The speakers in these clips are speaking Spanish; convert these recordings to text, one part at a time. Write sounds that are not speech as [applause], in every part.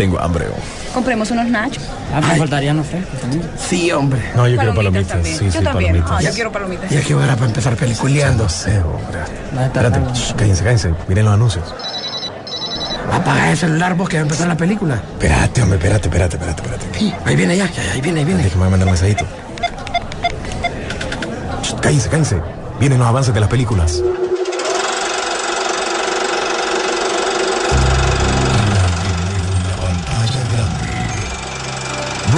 Tengo hambre. Compremos unos nachos. Ah, me faltarían los frescos también. Sí, hombre. No, yo quiero Palomitas. Sí, Yo sí, también. palomitas. Ah, yo quiero palomitas. Ya que hora para empezar peliculeando. No sé, hombre. No, Espérate, shh, cállense, cállense. Miren los anuncios. Apaga el celular vos que va a empezar la película. Espérate, hombre, espérate, espérate, espérate, espérate. Ahí viene ya, ya, ahí viene, ahí viene. Déjame mandar un mensajito. Shh, Cállense, cállense. Vienen los avances de las películas.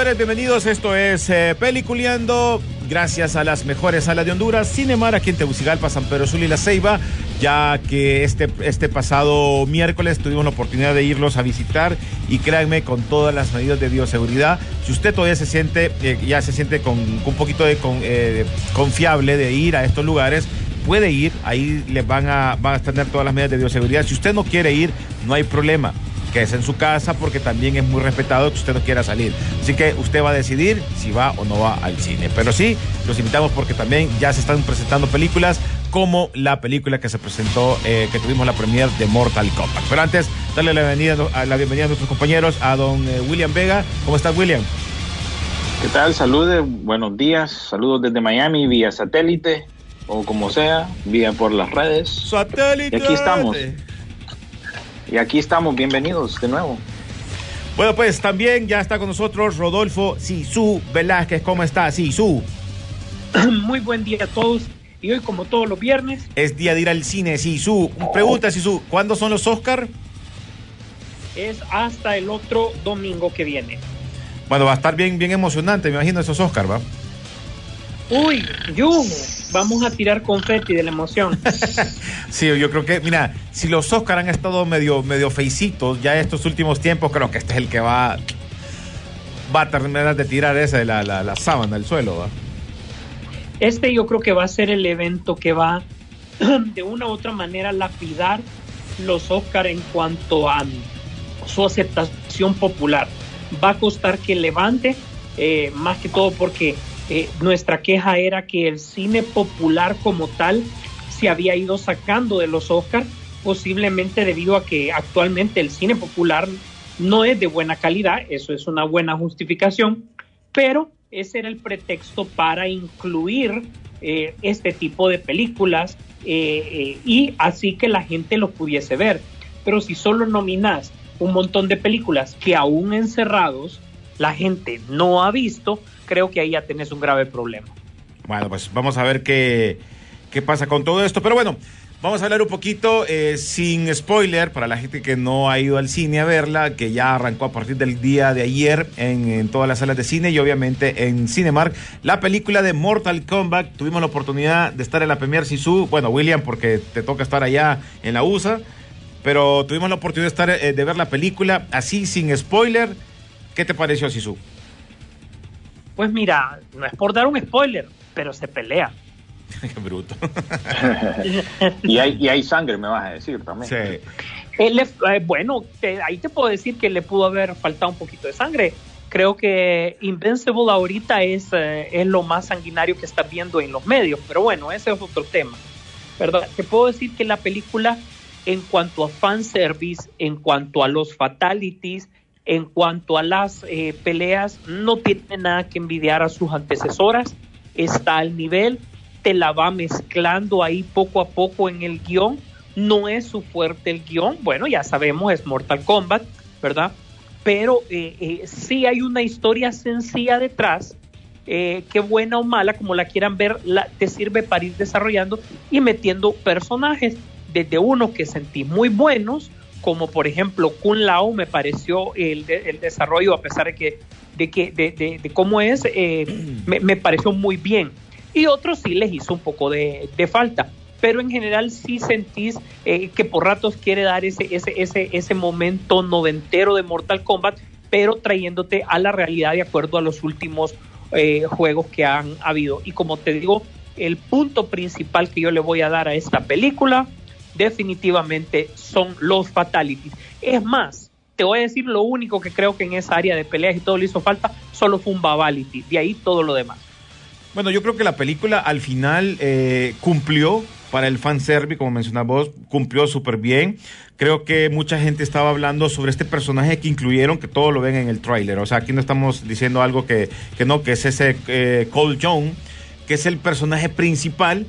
Bienvenidos. Esto es eh, Peliculeando. Gracias a las mejores salas de Honduras, Cinemar, aquí en Tegucigalpa, San Pedro Sula y La Ceiba, ya que este, este pasado miércoles tuvimos la oportunidad de irlos a visitar y créanme, con todas las medidas de bioseguridad, si usted todavía se siente, eh, ya se siente con, un poquito de eh, confiable de ir a estos lugares, puede ir, ahí les van a, van a tener todas las medidas de bioseguridad. Si usted no quiere ir, no hay problema quédese en su casa porque también es muy respetado que usted no quiera salir. Así que usted va a decidir si va o no va al cine. Pero sí, los invitamos porque también ya se están presentando películas como la película que se presentó, eh, que tuvimos la premier de Mortal Kombat. Pero antes, darle la bienvenida, a la bienvenida a nuestros compañeros, a don eh, William Vega. ¿Cómo está William? ¿Qué tal? Saludos, buenos días. Saludos desde Miami vía satélite o como sea, vía por las redes. Satélite. Y aquí estamos. Y aquí estamos, bienvenidos de nuevo. Bueno, pues también ya está con nosotros Rodolfo Sisu Velázquez. ¿Cómo está, Sisu? [clears throat] Muy buen día a todos. Y hoy, como todos los viernes, Es día de ir al cine, Sisu. Pregunta, Sisu, ¿cuándo son los Oscar? es hasta el otro domingo que viene. Bueno, va a estar bien, bien emocionante, me imagino, esos Oscar, ¿va? Uy, Jun, vamos a tirar confeti de la emoción. [laughs] Sí, yo creo que, mira, si los Oscar han estado medio, medio feicitos ya estos últimos tiempos, creo que este es el que va, va a terminar de tirar esa de la, la, la sábana al suelo, ¿va? Este yo creo que va a ser el evento que va [clears throat] de una u otra manera lapidar los Oscar en cuanto a su aceptación popular. Va a costar que levante, eh, más que todo porque eh, nuestra queja era que el cine popular como tal se había ido sacando de los Oscar, posiblemente debido a que actualmente el cine popular no es de buena calidad, eso es una buena justificación, pero ese era el pretexto para incluir eh, este tipo de películas eh, y así que la gente lo pudiese ver. Pero si solo nominas un montón de películas que aún encerrados la gente no ha visto, creo que ahí ya tenés un grave problema. Bueno, pues vamos a ver qué, qué pasa con todo esto. Pero bueno, vamos a hablar un poquito eh, sin spoiler para la gente que no ha ido al cine a verla, que ya arrancó a partir del día de ayer en, todas las salas de cine y obviamente en Cinemark. La película de Mortal Kombat. Tuvimos la oportunidad de estar en la Premier Sisu. Bueno, William, porque te toca estar allá en la USA. Pero tuvimos la oportunidad de, estar, eh, de ver la película así, sin spoiler. ¿Qué te pareció, Sisu? Pues mira, no es por dar un spoiler, pero se pelea. [laughs] Qué bruto. [laughs] Y hay, y hay sangre, me vas a decir también. Sí. Él le- eh, bueno, te- ahí te puedo decir que le pudo haber faltado un poquito de sangre. Creo que Invincible ahorita es, eh, es lo más sanguinario que estás viendo en los medios, pero bueno, ese es otro tema. ¿verdad? Te puedo decir que la película, en cuanto a fanservice, en cuanto a los fatalities, en cuanto a las eh, peleas, no tiene nada que envidiar a sus antecesoras, está al nivel, te la va mezclando ahí poco a poco en el guion, no es su fuerte el guion, bueno, ya sabemos, es Mortal Kombat, ¿verdad? Pero eh, eh, sí hay una historia sencilla detrás eh, que buena o mala, como la quieran ver, la, te sirve para ir desarrollando y metiendo personajes. Desde uno que sentí muy buenos, como por ejemplo Kun Lao me pareció el, de- el desarrollo, a pesar de que de, que, de, de- de cómo es, eh, [clears throat] me, me pareció muy bien. Y otros sí les hizo un poco de, de falta. Pero en general sí sentís eh, que por ratos quiere dar ese, ese, ese, ese momento noventero de Mortal Kombat, pero trayéndote a la realidad de acuerdo a los últimos eh, juegos que han habido. Y como te digo, el punto principal que yo le voy a dar a esta película definitivamente son los fatalities. Es más, te voy a decir lo único que creo que en esa área de peleas y todo le hizo falta, solo fue un babality. De ahí todo lo demás. Bueno, yo creo que la película al final eh, cumplió para el fanservice, como mencionabas vos, cumplió súper bien. Creo que mucha gente estaba hablando sobre este personaje que incluyeron, que todo lo ven en el tráiler. O sea, aquí no estamos diciendo algo que, no, que es ese eh, Cole Young, que es el personaje principal.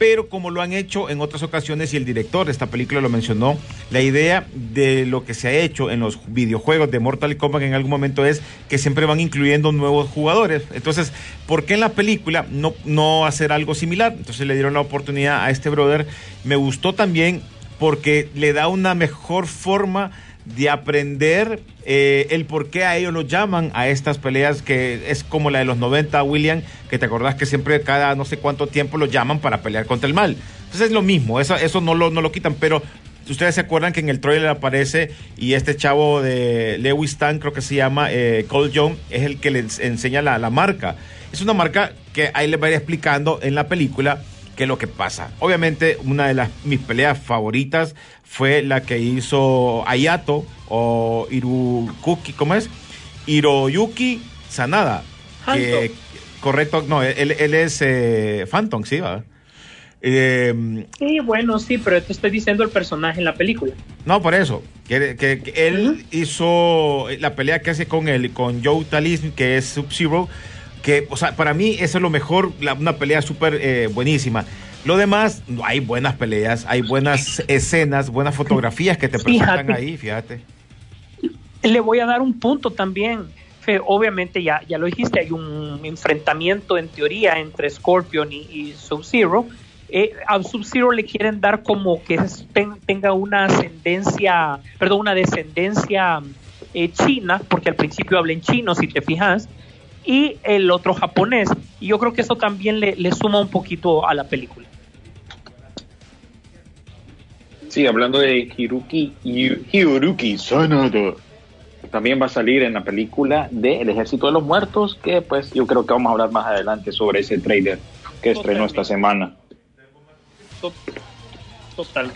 Pero como lo han hecho en otras ocasiones y el director de esta película lo mencionó, la idea de lo que se ha hecho en los videojuegos de Mortal Kombat en algún momento es que siempre van incluyendo nuevos jugadores. Entonces, ¿por qué en la película no, no hacer algo similar? Entonces le dieron la oportunidad a este brother. Me gustó también porque le da una mejor forma de aprender eh, el por qué a ellos lo llaman a estas peleas que es como la de los 90, William, que te acordás que siempre cada no sé cuánto tiempo lo llaman para pelear contra el mal. Entonces es lo mismo, eso, eso no, lo, no lo quitan, pero ustedes se acuerdan que en el trailer aparece y este chavo de Lewis Tan, creo que se llama eh, Cole Young, es el que les enseña la, la marca. Es una marca que ahí les va a ir explicando en la película qué es lo que pasa. Obviamente, una de las mis peleas favoritas fue la que hizo Ayato o Irukuki, ¿cómo es? Hiroyuki Sanada. Que, correcto, no, él, él es eh, Phantom, sí, va. Eh, Sí, bueno, sí, pero te estoy diciendo el personaje en la película. no, por eso. Que, que- que él hizo la pelea que hace con él, con Joe Talism, que es Sub-Zero. Que, o sea, para mí eso es lo mejor, la- una pelea súper eh, buenísima. Lo demás, hay buenas peleas, hay buenas escenas, buenas fotografías que te [laughs] presentan Fíjate. ahí, fíjate. Le voy a dar un punto también. Fe, obviamente, ya, ya lo dijiste, hay un enfrentamiento en teoría entre Scorpion y, y Sub-Zero. Eh, a Sub-Zero le quieren dar como que ten- tenga una ascendencia, perdón, una descendencia eh, china, porque al principio habla en chino, si te fijas, y el otro japonés. Y yo creo que eso también le, le suma un poquito a la película. Sí, hablando de Hiruki, Hiroki Sanada, también va a salir en la película de El Ejército de los Muertos, que pues yo creo que vamos a hablar más adelante sobre ese trailer que estrenó esta semana. To- Total.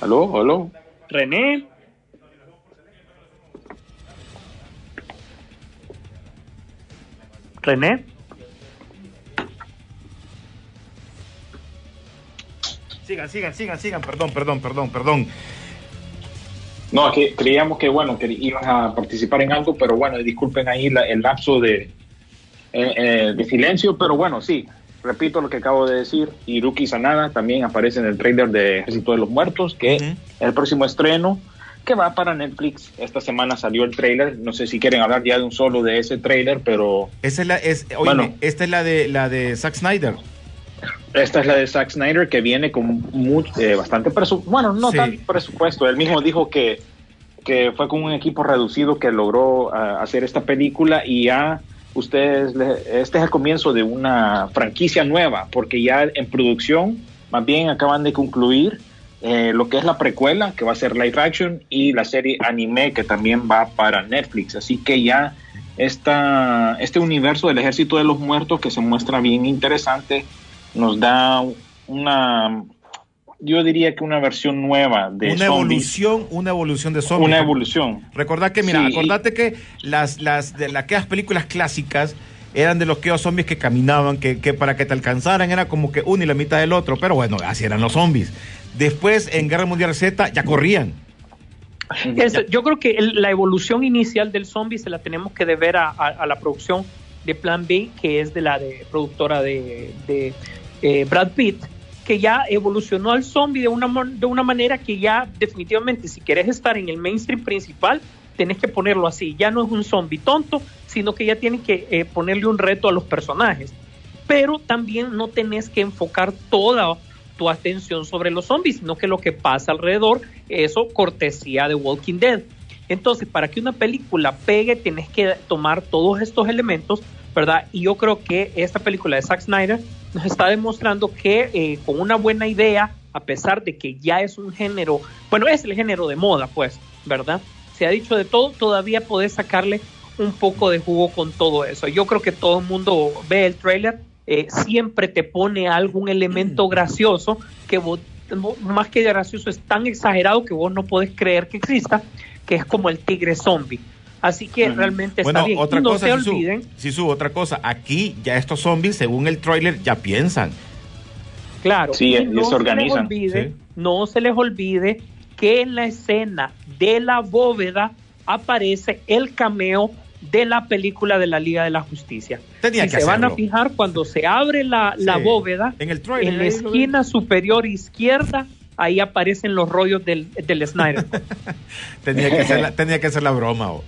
¿Aló? ¿Aló? René, René, Sigan, sigan, sigan, sigan, perdón, perdón, perdón, perdón. No, que creíamos que bueno, que iban a participar en algo, pero bueno, disculpen ahí la- el lapso de, eh, eh, de silencio, pero bueno, sí, repito lo que acabo de decir, Hiruki Sanada también aparece en el trailer de Ejército de los Muertos, que el próximo estreno que va para Netflix. Esta semana salió el trailer, no sé si quieren hablar ya de un solo de ese trailer, pero Esa es la, es, oíme, Bueno. esta es la de la de Zack Snyder. Esta es la de Zack Snyder que viene con eh, bastante presupuesto, bueno, no Sí. tan presupuesto, él mismo dijo que, que fue con un equipo reducido que logró ah, hacer esta película y ya ustedes, este es el comienzo de una franquicia nueva, porque ya en producción, más bien acaban de concluir eh, lo que es la precuela, que va a ser live action, y la serie anime, que también va para Netflix. Así que ya esta, este universo del Ejército de los Muertos, que se muestra bien interesante, nos da una, yo diría que una versión nueva de una zombies. evolución, una evolución de zombies. Una evolución. Recordad que, mira, Sí, acordate que las, las, de la- aquellas películas clásicas eran de los que zombies que caminaban, que, que para que te alcanzaran era como que uno y la mitad del otro, pero bueno, así eran los zombies. Después, en Guerra Mundial Z, ya corrían. Es- yo creo que el- la evolución inicial del zombie se la tenemos que deber a, a- a la producción de Plan B, que es de la de productora de, de, eh, Brad Pitt, que ya evolucionó al zombie de una, de una manera que ya definitivamente si quieres estar en el mainstream principal, tenés que ponerlo así. Ya no es un zombie tonto, sino que ya tienes que eh, ponerle un reto a los personajes. Pero también no tenés que enfocar toda tu atención sobre los zombies, sino que lo que pasa alrededor, eso cortesía de Walking Dead. Entonces, para que una película pegue, tienes que tomar todos estos elementos, ¿verdad? Y yo creo que esta película de Zack Snyder nos está demostrando que eh, con una buena idea, a pesar de que ya es un género, bueno, es el género de moda, pues, ¿verdad? Se ha dicho de todo, todavía podés sacarle un poco de jugo con todo eso. Yo creo que todo el mundo ve el trailer, eh, siempre te pone algún elemento gracioso que vos, más que gracioso, es tan exagerado que vos no podés creer que exista, que es como el tigre zombie. Así que realmente está bien. otra y no cosa, se Sisu, olviden, Sisu, otra cosa. Aquí ya estos zombies, según el tráiler, ya piensan. Claro, Sí, y no se organizan, olvide, sí. no se les olvide que en la escena de la bóveda aparece el cameo de la película de la Liga de la Justicia. Tenía si que se van a fijar cuando se abre la, la Sí. bóveda, En el tráiler, en la esquina superior izquierda, ahí aparecen los rollos del, del Snyder. [laughs] Tenía que hacer la, tenía que hacer la broma. o-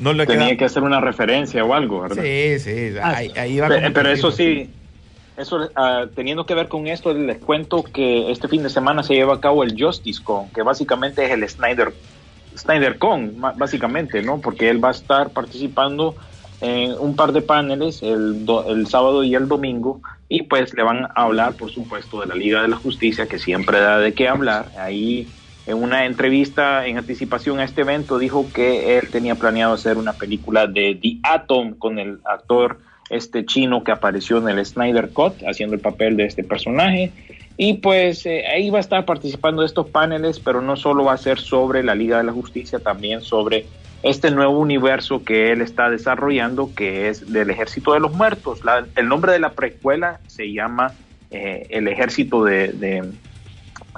No le Tenía queda- que hacer una referencia o algo, ¿verdad? Sí, sí. Ahí, ahí va Pero que eso sí, eso ah, teniendo que ver con esto, les cuento que este fin de semana se lleva a cabo el Justice Con, que básicamente es el Snyder, Snyder Con, ma- básicamente, ¿no? Porque él va a estar participando en un par de paneles el, do- el sábado y el domingo, y pues le van a hablar, por supuesto, de la Liga de la Justicia, que siempre da de qué hablar. Ahí, en una entrevista en anticipación a este evento, dijo que él tenía planeado hacer una película de The Atom con el actor este chino que apareció en el Snyder Cut haciendo el papel de este personaje. Y pues eh, ahí va a estar participando de estos paneles, pero no solo va a ser sobre la Liga de la Justicia, también sobre este nuevo universo que él está desarrollando, que es del Ejército de los Muertos. El nombre de la precuela se llama eh, El Ejército de-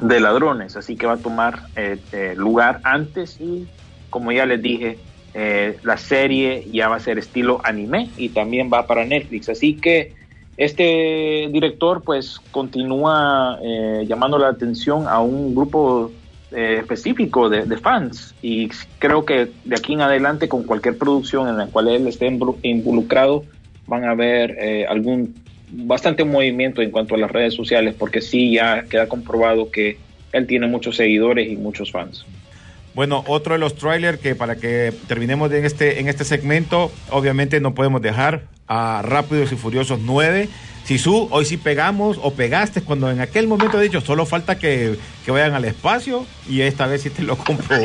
de Ladrones, así que va a tomar eh, eh, lugar antes y, como ya les dije, eh, la serie ya va a ser estilo anime y también va para Netflix. Así que este director pues continúa llamando la atención a un grupo específico de, de fans y creo que de aquí en adelante con cualquier producción en la cual él esté involuc- involucrado van a ver algún bastante movimiento en cuanto a las redes sociales porque sí ya queda comprobado que él tiene muchos seguidores y muchos fans. Bueno, otro de los trailers que para que terminemos en este, en este segmento, obviamente no podemos dejar a Rápidos y Furiosos 9. Sisu, hoy sí pegamos o pegaste cuando en aquel momento he dicho, solo falta que, que vayan al espacio y esta vez sí te lo compro.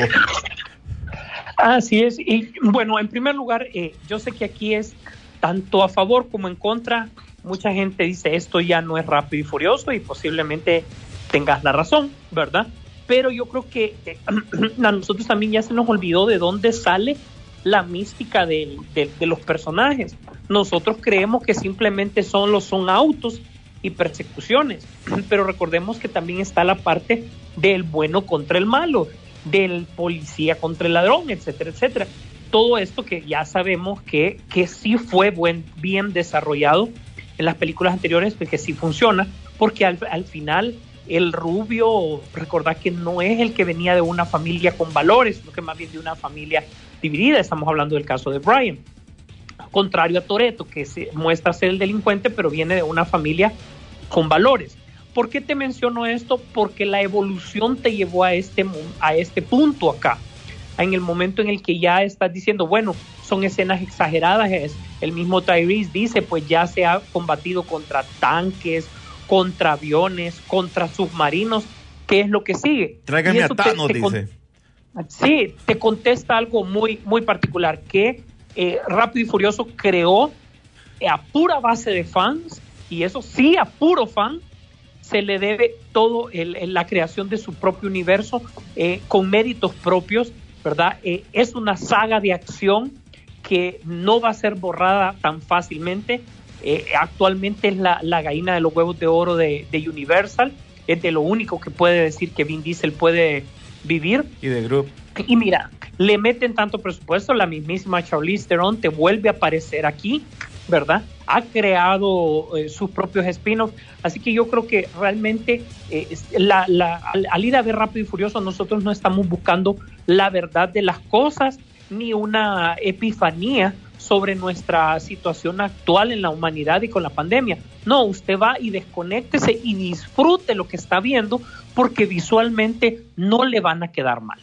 Así es. Y bueno, en primer lugar, eh, yo sé que aquí es tanto a favor como en contra. Mucha gente dice esto ya no es rápido y furioso y posiblemente tengas la razón, ¿verdad? Pero yo creo que [clears throat] a nosotros también ya se nos olvidó de dónde sale la mística de, de los personajes. Nosotros creemos que simplemente son los son autos y persecuciones, [clears throat] pero recordemos que también está la parte del bueno contra el malo, del policía contra el ladrón, etcétera, etcétera. Todo esto que ya sabemos que, que sí fue buen, bien desarrollado en las películas anteriores, pues que sí funciona, porque al, al final el rubio, recordad que no es el que venía de una familia con valores, sino que más bien de una familia dividida. Estamos hablando del caso de Brian. Contrario a Toreto, que se muestra ser el delincuente, pero viene de una familia con valores. ¿Por qué te menciono esto? Porque la evolución te llevó a este, a este punto acá. En el momento en el que ya estás diciendo, bueno, son escenas exageradas, es, el mismo Tyrese dice, pues ya se ha combatido contra tanques, contra aviones, contra submarinos, ¿qué es lo que sigue? Tráigame a te- Thanos, te dice. Sí, te contesta algo muy, muy particular, que eh, Rápido y Furioso creó eh, a pura base de fans, y eso sí, a puro fan, se le debe todo el- el- la creación de su propio universo eh, con méritos propios, ¿verdad? Eh, es una saga de acción que no va a ser borrada tan fácilmente. Eh, actualmente es la, la gallina de los huevos de oro de, de Universal, es de lo único que puede decir que Vin Diesel puede vivir. Y de Group. Y mira, le meten tanto presupuesto, la mismísima Charlize Theron te vuelve a aparecer aquí ¿verdad? Ha creado eh, sus propios spin-offs. Así que yo creo que realmente eh, al, al ir a ver Rápido y Furioso, nosotros no estamos buscando la verdad de las cosas ni una epifanía sobre nuestra situación actual en la humanidad y con la pandemia. No, usted va y desconéctese y disfrute lo que está viendo porque visualmente no le van a quedar mal.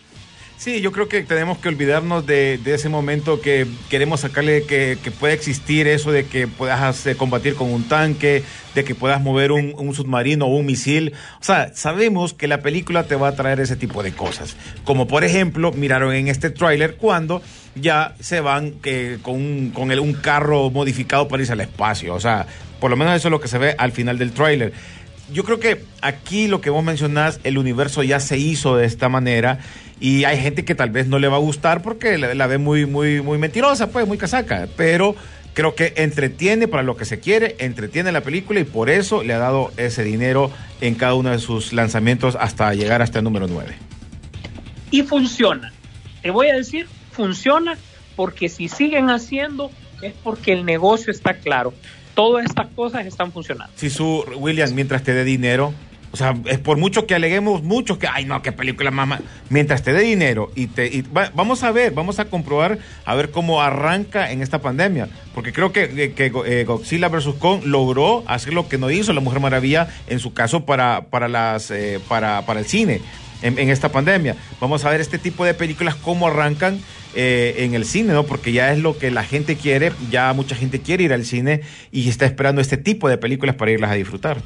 Sí, yo creo que tenemos que olvidarnos de, ese momento que queremos sacarle que, que puede existir eso de que puedas combatir con un tanque, de que puedas mover un, submarino o un misil. O sea, sabemos que la película te va a traer ese tipo de cosas. Como por ejemplo, miraron en este tráiler cuando ya se van eh, con, un, con el- carro modificado para irse al espacio. O sea, por lo menos eso es lo que se ve al final del tráiler yo creo que aquí lo que vos mencionás, el universo ya se hizo de esta manera y hay gente que tal vez no le va a gustar porque la, ve muy, muy, muy mentirosa, pues, muy casaca, pero creo que entretiene para lo que se quiere, entretiene la película y por eso le ha dado ese dinero en cada uno de sus lanzamientos hasta llegar hasta el número 9. y funciona. Te voy a decir, funciona porque si siguen haciendo es porque el negocio está claro. Todas estas cosas están funcionando. Si su William, mientras te dé dinero, o sea, es por mucho que aleguemos, muchos que, ay no, qué película más, ma-". mientras te dé dinero y te, y va- vamos a ver, vamos a comprobar, a ver cómo arranca en esta pandemia, porque creo que, que- que, eh, Godzilla vs. Kong logró hacer lo que no hizo la Mujer Maravilla en su caso para, para, las, eh, para, para el cine. En esta pandemia. Vamos a ver este tipo de películas cómo arrancan eh, en el cine, ¿no? Porque ya es lo que la gente quiere, ya mucha gente quiere ir al cine y está esperando este tipo de películas para irlas a disfrutar.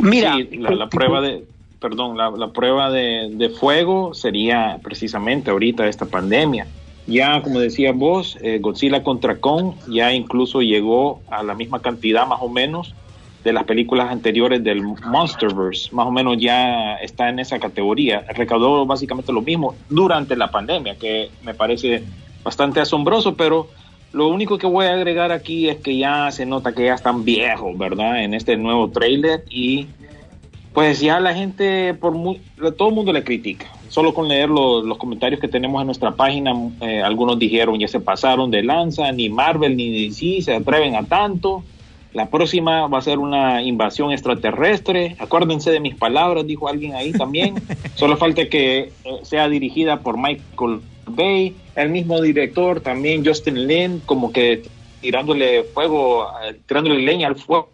Mira, Sí, la, la prueba de, perdón, la, la prueba de, de fuego sería precisamente ahorita esta pandemia. Ya, como decía vos, eh, Godzilla contra Kong ya incluso llegó a la misma cantidad más o menos de las películas anteriores del Monsterverse, más o menos ya está en esa categoría. Recaudó básicamente lo mismo durante la pandemia, que me parece bastante asombroso, pero lo único que voy a agregar aquí es que ya se nota que ya están viejos, ¿verdad? En este nuevo trailer y pues ya la gente, por muy, todo el mundo le critica. Solo con leer los, comentarios que tenemos en nuestra página, eh, algunos dijeron ya se pasaron de lanza, ni Marvel ni DC se atreven a tanto. La próxima va a ser una invasión extraterrestre. Acuérdense de mis palabras, dijo alguien ahí también. [laughs] Solo falta que eh, sea dirigida por Michael Bay, el mismo director también, Justin Lin, como que tirándole fuego, eh, tirándole leña al fuego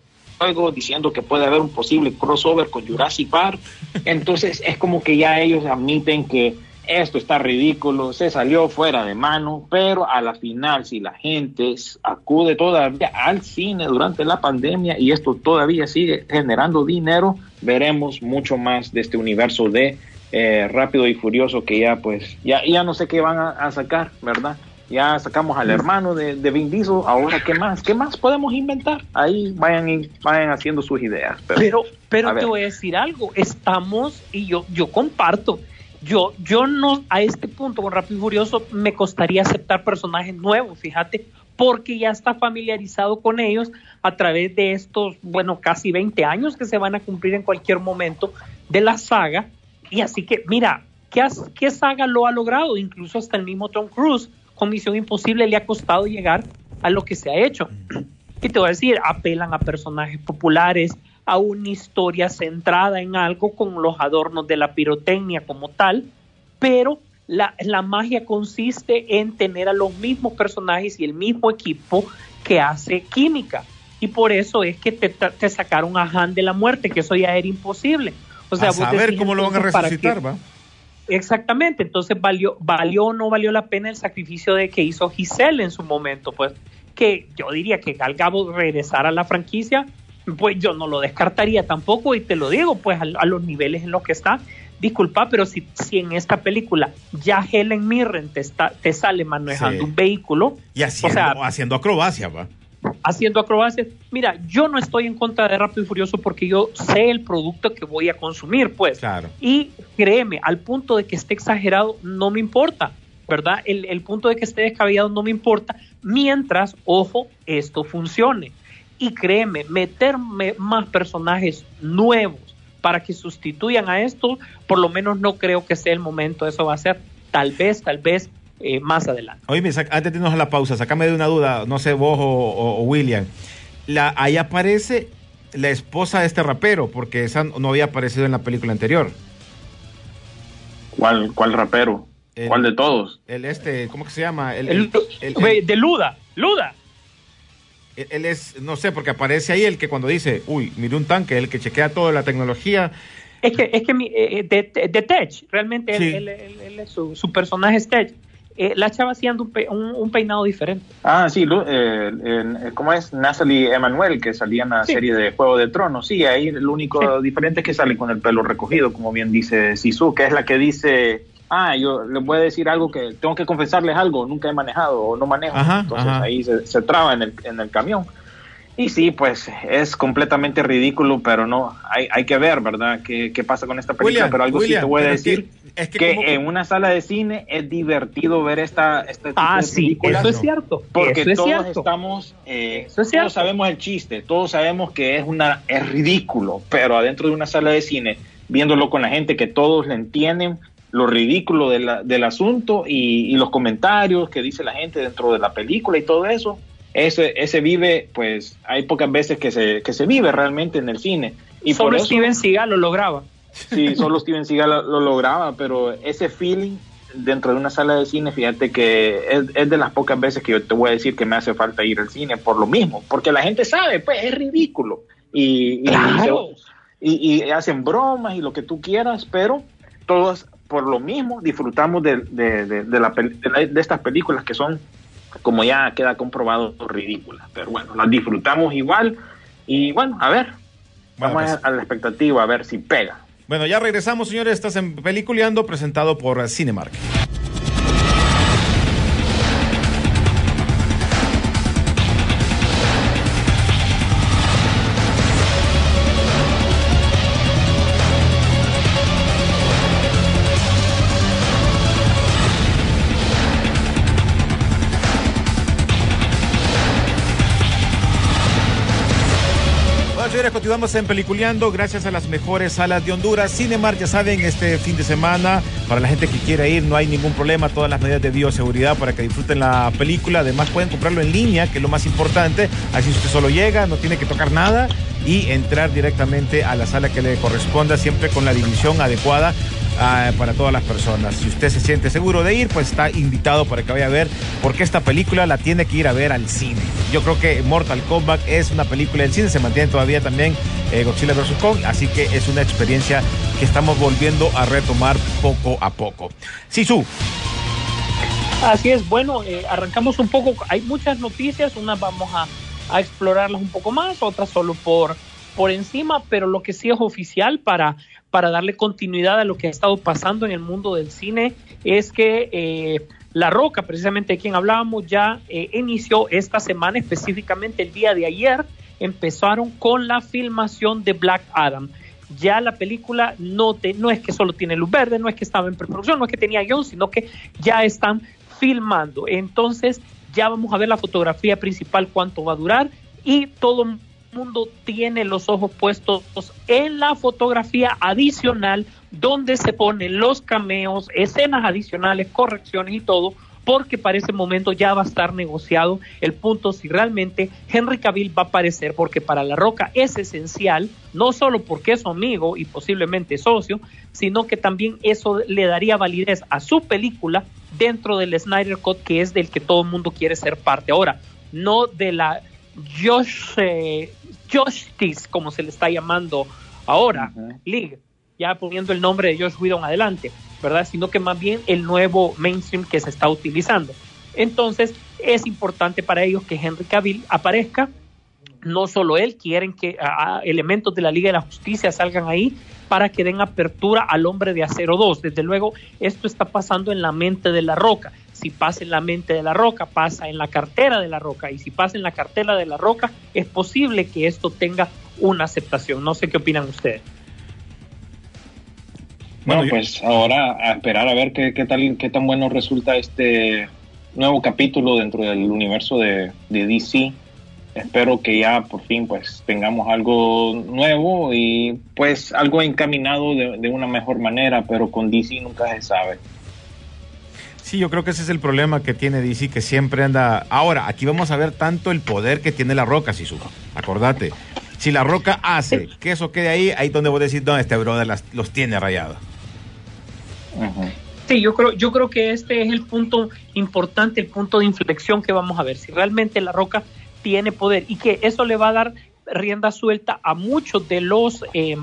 diciendo que puede haber un posible crossover con Jurassic Park. [laughs] Entonces es como que ya ellos admiten que esto está ridículo, se salió fuera de mano, pero a la final si la gente acude todavía al cine durante la pandemia y esto todavía sigue generando dinero, veremos mucho más de este universo de eh, Rápido y Furioso que ya pues ya, ya no sé qué van a, a sacar, ¿verdad? Ya sacamos al hermano de, de Vin Diesel, ahora qué más, qué más podemos inventar. Ahí vayan y vayan haciendo sus ideas. Pero, Pero, pero te voy a decir algo, estamos, y yo, yo comparto, yo, yo no, a este punto con Rápido Furioso me costaría aceptar personajes nuevos, fíjate, porque ya está familiarizado con ellos a través de estos, bueno, casi 20 años que se van a cumplir en cualquier momento de la saga, y así que, mira, ¿qué, qué saga lo ha logrado? Incluso hasta el mismo Tom Cruise, con Misión Imposible le ha costado llegar a lo que se ha hecho. [clears throat] Y te voy a decir, apelan a personajes populares, a una historia centrada en algo con los adornos de la pirotecnia como tal, pero la, la magia consiste en tener a los mismos personajes y el mismo equipo que hace química. Y por eso es que te, te sacaron a Han de la muerte, que eso ya era imposible. O sea, a saber decís, cómo lo van a resucitar, ¿va? Exactamente, entonces valió, valió o no valió la pena el sacrificio de que hizo Giselle en su momento, pues que yo diría que Gal Gadot regresar a la franquicia, pues yo no lo descartaría tampoco y te lo digo, pues a, a los niveles en los que está. Disculpa, pero si, si en esta película ya Helen Mirren te, está, te sale manejando Sí. un vehículo, Y haciendo, sea, haciendo acrobacia, ¿va? haciendo acrobacias. Mira, yo no estoy en contra de Rápido y Furioso porque yo sé el producto que voy a consumir, pues. Claro. Y créeme, al punto de que esté exagerado, no me importa, ¿verdad? El, el punto de que esté descabellado no me importa, mientras, ojo, esto funcione. Y créeme, meterme más personajes nuevos para que sustituyan a esto, por lo menos no creo que sea el momento, eso va a ser tal vez, tal vez eh, más adelante. Oye, antes de irnos a la pausa, sacame de una duda, no sé vos o, o- o William. La, ahí aparece la esposa de este rapero, porque esa no había aparecido en la película anterior. ¿Cuál, cuál rapero? El- ¿Cuál de todos? El este, ¿cómo que se llama? El, El- el- el- Ve, el- de Luda, Luda. Él- él es, no sé, porque aparece ahí el que cuando dice, uy, mire un tanque, el que chequea toda la tecnología. Es que, es que mi, eh, de, de Tech, realmente él- Sí. él- él- él es su, su personaje es Tech. Eh, la chava haciendo un, pe- un- un peinado diferente. Ah, sí, eh, eh, ¿cómo es? Natalie Emanuel, que salía en la Sí. serie de Juego de Tronos. Sí, ahí lo único diferente es que sale con el pelo recogido, como bien dice Sisu, que es la que dice, ah, yo les voy a decir algo que tengo que confesarles algo, nunca he manejado o no manejo. Ajá, Entonces ajá. ahí se, se traba en el, en el camión. Y sí, pues es completamente ridículo, pero no, hay, hay que ver, ¿verdad? ¿Qué, qué pasa con esta película? William, pero algo sí William, te voy a pero es que- decir, es que que, como- en una sala de cine es divertido ver esta, este tipo Ah, de sí, eso es cierto. Porque eso es todos cierto. estamos, eh, Eso es cierto. todos sabemos el chiste, todos sabemos que es una es ridículo, pero adentro de una sala de cine, viéndolo con la gente que todos le entienden lo ridículo de la- del asunto y, y los comentarios que dice la gente dentro de la película y todo eso, ese, ese vive, pues hay pocas veces que se, que se vive realmente en el cine. Y Solo por eso, Steven Seagal lo lograba. Sí, solo Steven Seagal lo, lo lograba, pero ese feeling dentro de una sala de cine, fíjate que es, es de las pocas veces que yo te voy a decir que me hace falta ir al cine por lo mismo, porque la gente sabe, pues es ridículo. Y, y- Claro. y, y hacen bromas y lo que tú quieras, pero todos por lo mismo disfrutamos de, de, de- la la- estas películas que son, como ya queda comprobado, ridículas. Pero bueno, las disfrutamos igual y bueno, a ver, Bueno, vamos pues. a la expectativa, a ver si pega. Bueno, ya regresamos, señores. Estás en Peliculeando, presentado por Cinemark. Continuamos en Peliculeando gracias a las mejores salas de Honduras. Cinemark, ya saben, este fin de semana, para la gente que quiera ir, no hay ningún problema, todas las medidas de bioseguridad para que disfruten la película. Además, pueden comprarlo en línea, que es lo más importante. Así usted solo llega, no tiene que tocar nada y entrar directamente a la sala que le corresponda, siempre con la división adecuada ah, para todas las personas. Si usted se siente seguro de ir, pues está invitado para que vaya a ver, porque esta película la tiene que ir a ver al cine. Yo creo que Mortal Kombat es una película del cine, se mantiene todavía también eh, Godzilla vs. Kong, así que es una experiencia que estamos volviendo a retomar poco a poco. Sisu, Así es, bueno, eh, arrancamos un poco, hay muchas noticias, unas vamos a, a explorarlas un poco más, otras solo por, por encima, pero lo que sí es oficial para, para darle continuidad a lo que ha estado pasando en el mundo del cine es que eh, La Roca, precisamente de quien hablábamos, ya eh, inició esta semana, específicamente el día de ayer, empezaron con la filmación de Black Adam. Ya la película no, te, no es que solo tiene luz verde, no es que estaba en preproducción, no es que tenía guion, sino que ya están filmando. Entonces ya vamos a ver la fotografía principal, cuánto va a durar y todo mundo tiene los ojos puestos en la fotografía adicional donde se ponen los cameos, escenas adicionales, correcciones y todo, porque para ese momento ya va a estar negociado el punto si realmente Henry Cavill va a aparecer, porque para La Roca es esencial, no solo porque es su amigo y posiblemente socio, sino que también eso le daría validez a su película dentro del Snyder Cut, que es del que todo el mundo quiere ser parte. Ahora, no de la Josh, Justice, como se le está llamando ahora. League, ya poniendo el nombre de Josh Whedon adelante, ¿verdad? Sino que más bien el nuevo mainstream que se está utilizando. Entonces, es importante para ellos que Henry Cavill aparezca. No solo él, quieren que ah, elementos de la Liga de la Justicia salgan ahí para que den apertura al hombre de acero 2. Desde luego, esto está pasando en la mente de la roca. Si pasa en la mente de la roca, pasa en la cartera de la roca. Y si pasa en la cartera de la roca, es posible que esto tenga una aceptación. No sé qué opinan ustedes. Bueno, pues ahora a esperar a ver qué, qué tal qué tan bueno resulta este nuevo capítulo dentro del universo de, de DC. Espero que ya por fin pues tengamos algo nuevo y pues algo encaminado de, de una mejor manera, pero con DC nunca se sabe. Sí, yo creo que ese es el problema que tiene DC, que siempre anda... Ahora, aquí vamos a ver tanto el poder que tiene la roca, Sisu. Acordate. Si la roca hace que eso quede ahí, ahí donde vos decís, no, este brother las- los tiene rayados. Sí, yo creo, yo creo que este es el punto importante, el punto de inflexión que vamos a ver. Si realmente La Roca tiene poder y que eso le va a dar rienda suelta a muchos de los eh,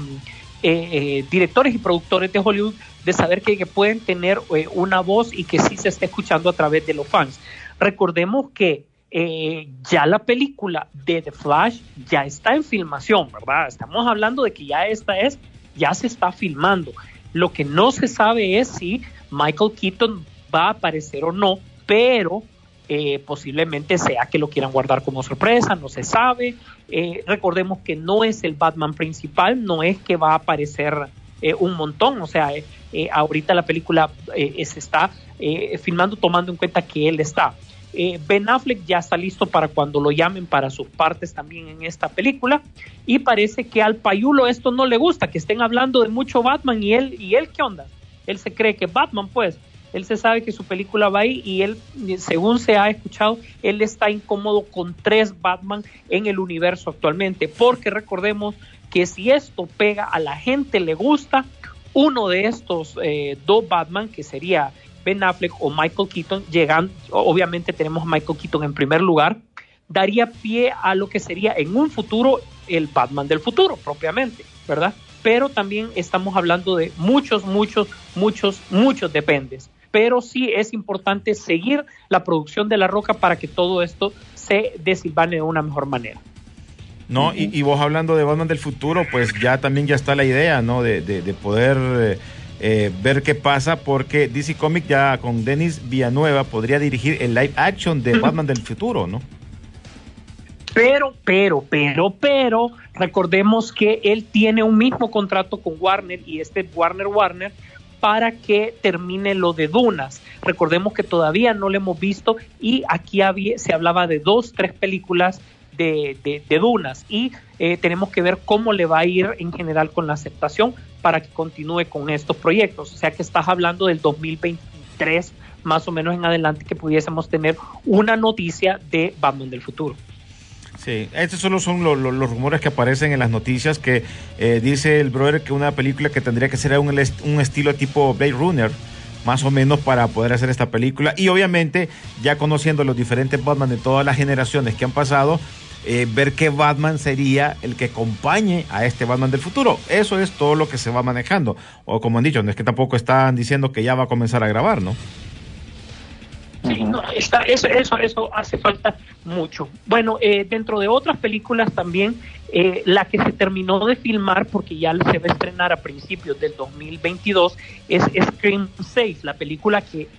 eh, eh, directores y productores de Hollywood de saber que, pueden tener eh, una voz y que sí se está escuchando a través de los fans. Recordemos que ya la película de The Flash ya está en filmación, ¿verdad? Estamos hablando de que ya esta es, ya se está filmando. Lo que no se sabe es si Michael Keaton va a aparecer o no, pero eh, posiblemente sea que lo quieran guardar como sorpresa, no se sabe. Eh, recordemos que no es el Batman principal, no es que va a aparecer eh, un montón, o sea, eh, eh, ahorita la película se está filmando tomando en cuenta que él está. Ben Affleck ya está listo para cuando lo llamen para sus partes también en esta película y parece que al Payulo esto no le gusta, que estén hablando de mucho Batman y él, y él, ¿qué onda? Él se cree que Batman, pues, él se sabe que su película va ahí y él, según se ha escuchado, él está incómodo con tres Batman en el universo actualmente, porque recordemos que si esto pega a la gente le gusta, uno de estos eh, dos Batman, que sería Ben Affleck o Michael Keaton, llegan, obviamente tenemos a Michael Keaton en primer lugar, daría pie a lo que sería en un futuro el Batman del futuro, propiamente, ¿verdad? Pero también estamos hablando de muchos, muchos, muchos, muchos dependes. Pero sí es importante seguir la producción de La Roca para que todo esto se desilvane de una mejor manera. ¿no? y, y vos hablando de Batman del futuro, pues ya también ya está la idea, ¿no? De, de- de poder eh, eh, ver qué pasa, porque DC Comics ya con Denis Villanueva podría dirigir el live action de Batman del futuro, ¿no? Pero, pero, pero, pero, recordemos que él tiene un mismo contrato con Warner y este Warner Warner para que termine lo de Dunas. Recordemos que todavía no lo hemos visto y aquí había, se hablaba de dos, tres películas de, de- Dunas y eh, tenemos que ver cómo le va a ir en general con la aceptación para que continúe con estos proyectos. O sea que estás hablando del 2023 más o menos en adelante que pudiésemos tener una noticia de Batman del futuro. Sí, estos solo son lo- lo- los rumores que aparecen en las noticias que eh, dice el brother que una película que tendría que ser un, un estilo tipo Blade Runner, más o menos para poder hacer esta película. Y obviamente, ya conociendo los diferentes Batman de todas las generaciones que han pasado, eh, ver qué Batman sería el que acompañe a este Batman del futuro. Eso es todo lo que se va manejando. O como han dicho, no es que tampoco están diciendo que ya va a comenzar a grabar, ¿no? Sí, no, está, eso, eso, eso hace falta mucho. Bueno, eh, dentro de otras películas también, eh, la que se terminó de filmar, porque ya se va a estrenar a principios del 2022, es Scream 6, la película que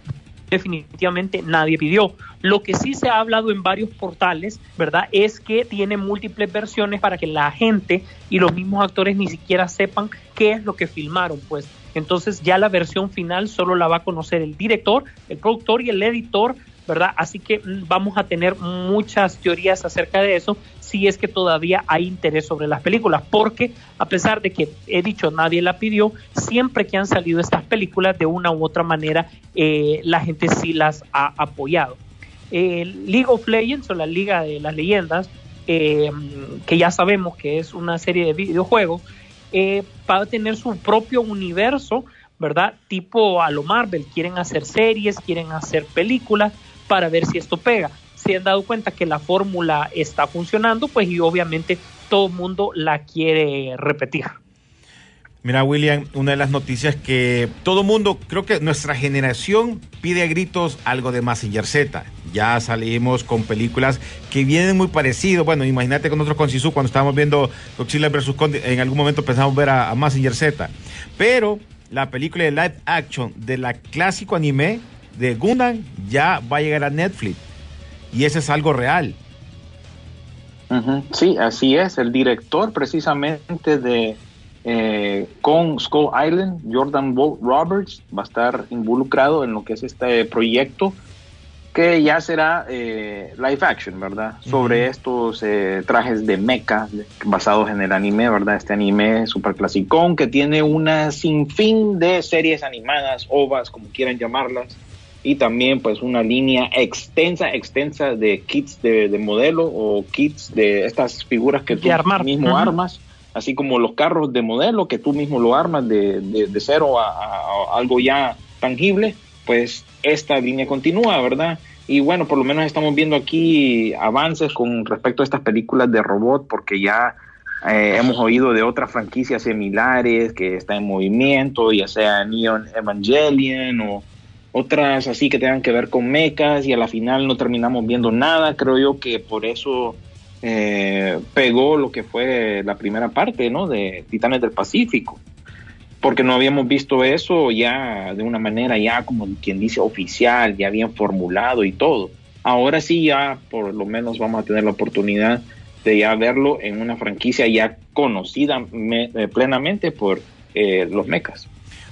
definitivamente nadie pidió. Lo que sí se ha hablado en varios portales, ¿verdad? Es que tiene múltiples versiones para que la gente y los mismos actores ni siquiera sepan qué es lo que filmaron, pues. Entonces ya la versión final solo la va a conocer el director, el productor y el editor, ¿verdad? Así que vamos a tener muchas teorías acerca de eso si es que todavía hay interés sobre las películas, porque a pesar de que he dicho nadie la pidió, siempre que han salido estas películas de una u otra manera eh, la gente sí las ha apoyado. League of Legends o la Liga de las Leyendas, eh, que ya sabemos que es una serie de videojuegos, eh, va a tener su propio universo, ¿verdad? Tipo a lo Marvel, quieren hacer series, quieren hacer películas para ver si esto pega. Se han dado cuenta que la fórmula está funcionando, pues y obviamente todo el mundo la quiere repetir. Mira, William, una de las noticias que todo mundo, creo que nuestra generación pide a gritos algo de Massinger Z. Ya salimos con películas que vienen muy parecidos. Bueno, imagínate con nosotros con Sisu cuando estábamos viendo Godzilla vs. Kong, en algún momento pensamos ver a, a Z. Pero la película de live action de la clásico anime de Gundam ya va a llegar a Netflix. Y ese es algo real. Sí, así es. El director precisamente de eh, con Skull Island, Jordan Roberts, va a estar involucrado en lo que es este proyecto que ya será eh, live action, ¿verdad? Sobre estos eh, trajes de mecha basados en el anime, ¿verdad? Este anime super clasicón que tiene una sinfín de series animadas, ovas, como quieran llamarlas, y también pues una línea extensa, extensa de kits de, de modelo o kits de estas figuras que tú armar. mismo armas, así como los carros de modelo que tú mismo lo armas de, de- cero a algo ya tangible, pues esta línea continúa, ¿verdad? Y bueno, por lo menos estamos viendo aquí avances con respecto a estas películas de robot, porque ya eh, hemos oído de otras franquicias similares que están en movimiento, ya sea Neon Evangelion o otras así que tengan que ver con mechas y a la final no terminamos viendo nada. Creo yo que por eso eh, pegó lo que fue la primera parte, ¿no? De Titanes del Pacífico. Porque no habíamos visto eso ya de una manera ya como quien dice oficial, ya bien formulado y todo. Ahora sí ya por lo menos vamos a tener la oportunidad de ya verlo en una franquicia ya conocida eh, plenamente por eh, los mechas.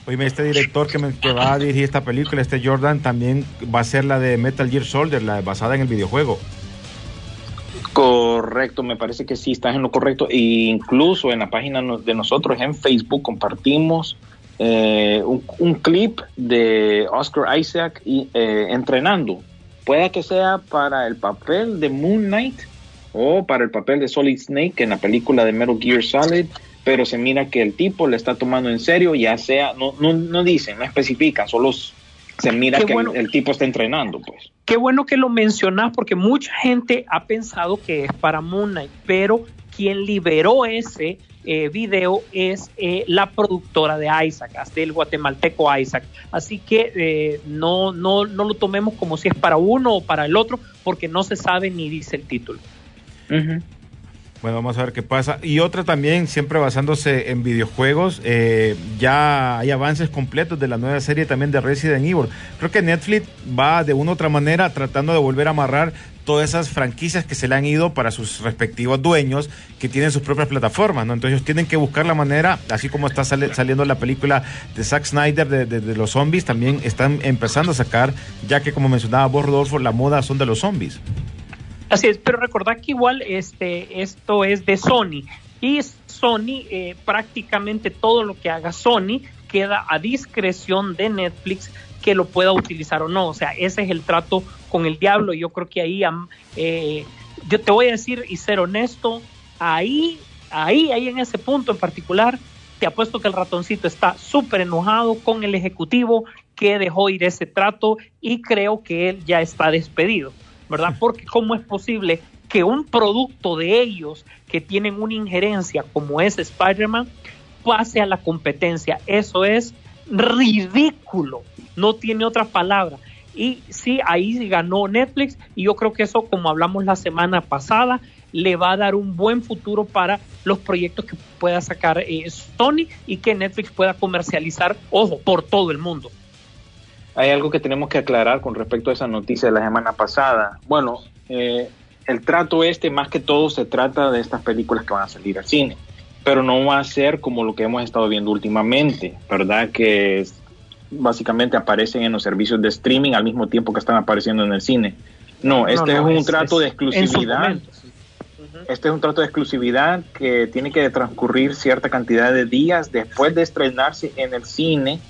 Oye, este director que, me- va a dirigir esta película, este Jordan, también va a ser la de Metal Gear Soldier, la basada en el videojuego. Correcto, me parece que sí, estás en lo correcto. E incluso en la página de nosotros en Facebook compartimos eh, un, clip de Oscar Isaac eh, entrenando. Puede que sea para el papel de Moon Knight o para el papel de Solid Snake en la película de Metal Gear Solid, pero se mira que el tipo le está tomando en serio, ya sea, no, no, no dicen, no especifican, solo se mira Qué que el- bueno. el, tipo está entrenando, pues. Qué bueno que lo mencionas porque mucha gente ha pensado que es para Moon Knight, pero quien liberó ese eh, video es eh, la productora de Isaac, del guatemalteco Isaac. Así que eh, no, no, no lo tomemos como si es para uno o para el otro, porque no se sabe ni dice el título. Bueno, vamos a ver qué pasa. Y otra también, siempre basándose en videojuegos, eh, ya hay avances completos de la nueva serie también de Resident Evil. Creo que Netflix va de una u otra manera tratando de volver a amarrar todas esas franquicias que se le han ido para sus respectivos dueños que tienen sus propias plataformas, ¿no? Entonces ellos tienen que buscar la manera, así como está sale- saliendo la película de Zack Snyder de, de- de los zombies, también están empezando a sacar, ya que como mencionaba vos, Rodolfo, la moda son de los zombies. Así es, pero recordad que igual este, esto es de Sony y Sony eh, prácticamente todo lo que haga Sony queda a discreción de Netflix que lo pueda utilizar o no. O sea, ese es el trato con el diablo. Yo creo que ahí, eh, yo te voy a decir y ser honesto, ahí, ahí, ahí en ese punto en particular, te apuesto que el ratoncito está súper enojado con el ejecutivo que dejó ir ese trato y creo que él ya está despedido. ¿Verdad? Porque cómo es posible que un producto de ellos que tienen una injerencia como es Spider-Man pase a la competencia. Eso es ridículo, no tiene otra palabra. Y sí, ahí ganó Netflix y yo creo que eso, como hablamos la semana pasada, le va a dar un buen futuro para los proyectos que pueda sacar eh, Sony y que Netflix pueda comercializar, ojo, por todo el mundo. Hay algo que tenemos que aclarar con respecto a esa noticia de la semana pasada. Bueno, eh, el trato este más que todo se trata de estas películas que van a salir al cine, pero no va a ser como lo que hemos estado viendo últimamente, ¿verdad? Que es- básicamente aparecen en los servicios de streaming al mismo tiempo que están apareciendo en el cine. No, este No, no, es un trato de exclusividad. Este es un trato de exclusividad que tiene que transcurrir cierta cantidad de días después de estrenarse en el cine.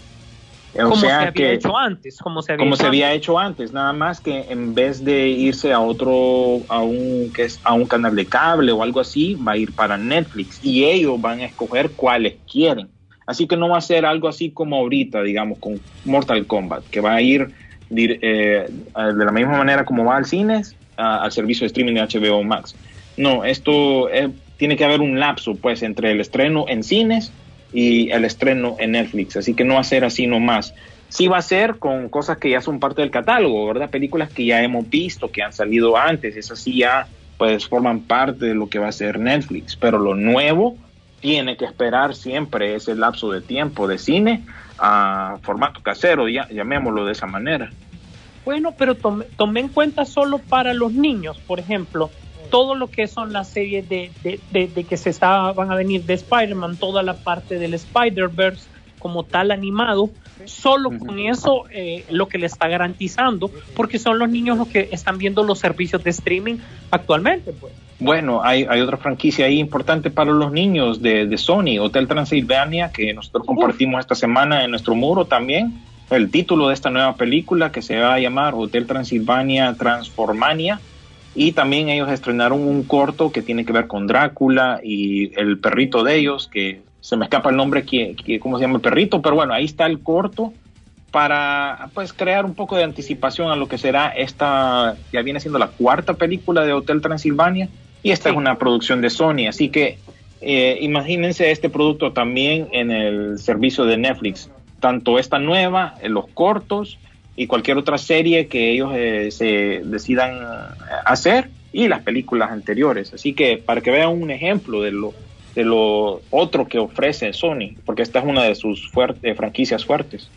O Como se había que hecho antes, como se había como hecho se había antes. hecho antes, nada más que en vez de irse a otro, a un, que es, a un canal de cable o algo así, va a ir para Netflix y ellos van a escoger cuáles quieren. Así que no va a ser algo así como ahorita, digamos, con Mortal Kombat, que va a ir eh, de la misma manera como va al cine, a- al servicio de streaming de HBO Max. No, esto eh, tiene que haber un lapso, pues, entre el estreno en cines y el estreno en Netflix. Así que no va a ser así nomás. Sí va a ser con cosas que ya son parte del catálogo, ¿verdad? Películas que ya hemos visto, que han salido antes. Esas sí ya, pues, forman parte de lo que va a ser Netflix. Pero lo nuevo tiene que esperar siempre ese lapso de tiempo de cine a formato casero, ya, llamémoslo de esa manera. Bueno, pero tome, tome en cuenta solo para los niños, por ejemplo, todo lo que son las series de, de, de- de que se está, van a venir de Spider-Man, toda la parte del Spider-Verse como tal animado, solo con eso eh, lo que le está garantizando, porque son los niños los que están viendo los servicios de streaming actualmente, pues. Bueno, hay, hay otra franquicia ahí importante para los niños de, de Sony, Hotel Transilvania, que nosotros compartimos esta semana en nuestro muro también. el título de esta nueva película que se va a llamar Hotel Transilvania Transformania. Y también ellos estrenaron un corto que tiene que ver con Drácula y el perrito de ellos, que se me escapa el nombre, que, que- ¿cómo se llama el perrito? Pero bueno, ahí está el corto para pues crear un poco de anticipación a lo que será esta, ya viene siendo la cuarta película de Hotel Transilvania y esta Sí. es una producción de Sony, así que eh, imagínense este producto también en el servicio de Netflix, tanto esta nueva, en los cortos y cualquier otra serie que ellos eh, se decidan hacer y las películas anteriores, así que para que vean un ejemplo de lo de lo otro que ofrece Sony, porque esta es una de sus franquicias fuertes.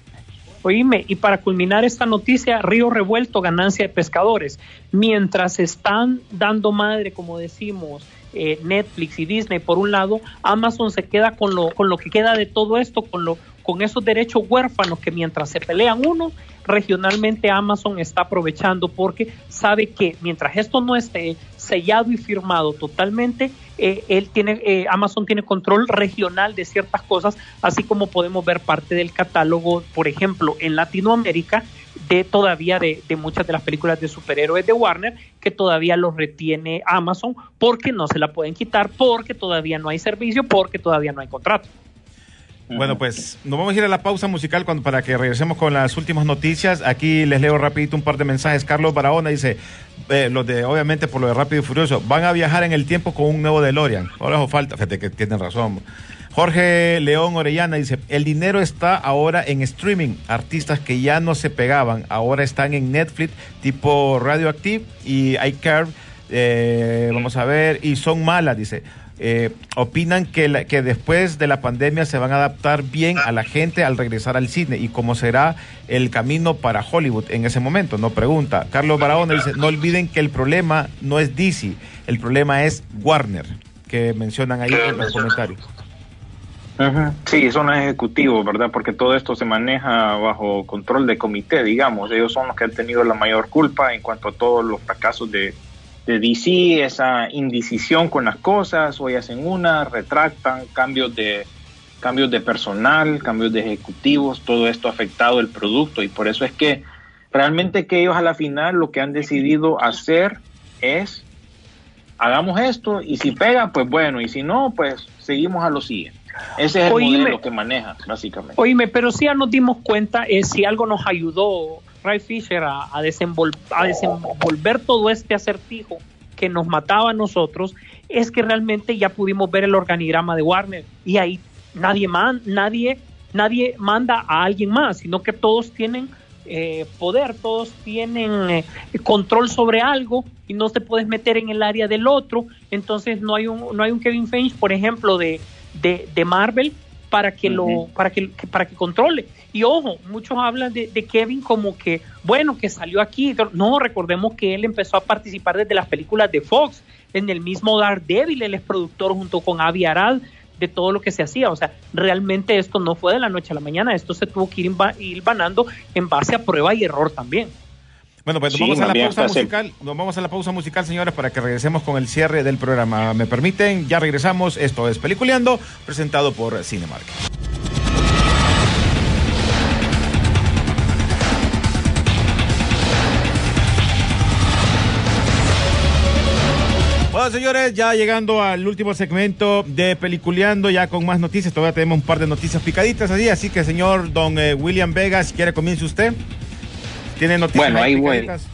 Oíme, y para culminar esta noticia, Río Revuelto, ganancia de pescadores. Mientras están dando madre, como decimos, eh, Netflix y Disney por un lado, Amazon se queda con lo, con lo que queda de todo esto, con, lo, con esos derechos huérfanos que mientras se pelean unos, regionalmente Amazon está aprovechando porque sabe que mientras esto no esté sellado y firmado totalmente, eh, él tiene, eh, Amazon tiene control regional de ciertas cosas, así como podemos ver parte del catálogo, por ejemplo, en Latinoamérica, de todavía de, de muchas de las películas de superhéroes de Warner, que todavía los retiene Amazon porque no se la pueden quitar, porque todavía no hay servicio, porque todavía no hay contrato. Bueno, pues nos vamos a ir a la pausa musical cuando, para que regresemos con las últimas noticias. Aquí les leo rapidito un par de mensajes. Carlos Barahona dice, eh, los de, obviamente por lo de Rápido y Furioso, van a viajar en el tiempo con un nuevo DeLorean. Ahora os falta, fíjate que tienen razón. Jorge León Orellana dice, el dinero está ahora en streaming. Artistas que ya no se pegaban, ahora están en Netflix, tipo Radioactive y iCarve. Eh, vamos a ver, y son malas, dice. Eh, opinan que, la- que después de la pandemia se van a adaptar bien a la gente al regresar al cine y cómo será el camino para Hollywood en ese momento, no pregunta. Carlos Barahona dice, no olviden que el problema no es DC, el problema es Warner, que mencionan ahí en los comentarios. Ujú. Sí, son ejecutivos, ¿verdad? Porque todo esto se maneja bajo control de comité, digamos. Ellos son los que han tenido la mayor culpa en cuanto a todos los fracasos de, de DC, esa indecisión con las cosas, hoy hacen una, retractan, cambios de cambios de personal, cambios de ejecutivos, todo esto ha afectado el producto y por eso es que realmente que ellos a la final lo que han decidido hacer es hagamos esto y si pega, pues bueno, y si no, pues seguimos a lo siguiente. Ese es el Oíme. modelo que maneja, básicamente. Oíme, pero sí ya nos dimos cuenta, eh, si algo nos ayudó Ray Fisher a, a, desenvol- a desenvolver todo este acertijo que nos mataba a nosotros, es que realmente ya pudimos ver el organigrama de Warner. Y ahí nadie man, nadie, nadie manda a alguien más, sino que todos tienen eh, poder, todos tienen eh, control sobre algo y no te puedes meter en el área del otro. Entonces no hay un, no hay un Kevin Feige, por ejemplo, de, de, de Marvel para que lo para que- para que controle y ojo muchos hablan de, de Kevin como que bueno que salió aquí no recordemos que él empezó a participar desde las películas de Fox en el mismo Daredevil él es productor junto con Avi Arad de todo lo que se hacía o sea realmente esto no fue de la noche a la mañana esto se tuvo que ir, ir vanando en base a prueba y error también Bueno, pues nos Sí, vamos a la pausa musical. Nos vamos a la pausa musical, señores, para que regresemos con el cierre del programa. ¿Me permiten? Ya regresamos. Esto es Peliculeando, presentado por Cinemark. Señores, ya llegando al último segmento de Peliculeando, ya con más noticias. Todavía tenemos un par de noticias picaditas así, así que señor don eh, William Vega, si quiere comience usted. ¿Tiene noticias Bueno, ahí voy. picaditas?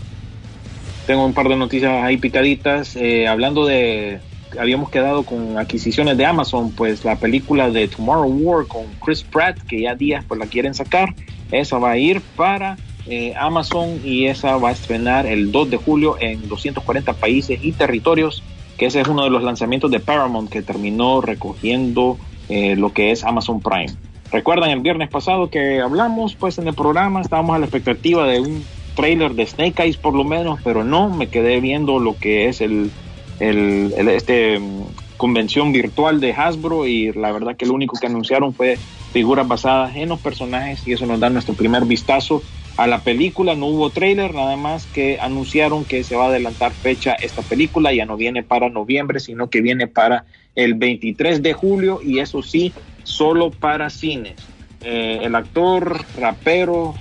Tengo un par de noticias ahí picaditas. Eh, hablando de, habíamos quedado con adquisiciones de Amazon, pues la película de Tomorrow War con Chris Pratt, que ya días pues la quieren sacar, esa va a ir para eh, Amazon y esa va a estrenar el 2 de julio en 240 países y territorios, que ese es uno de los lanzamientos de Paramount que terminó recogiendo eh, lo que es Amazon Prime. Recuerdan el viernes pasado que hablamos, pues en el programa estábamos a la expectativa de un trailer de Snake Eyes por lo menos, pero no, me quedé viendo lo que es el, el, este mm, convención virtual de Hasbro y la verdad que lo único que anunciaron fue figuras basadas en los personajes y eso nos da nuestro primer vistazo a la película. No hubo trailer, nada más que anunciaron que se va a adelantar fecha esta película, ya no viene para noviembre, sino que viene para el 23 de julio y eso sí, solo para cines. Eh, el actor, rapero,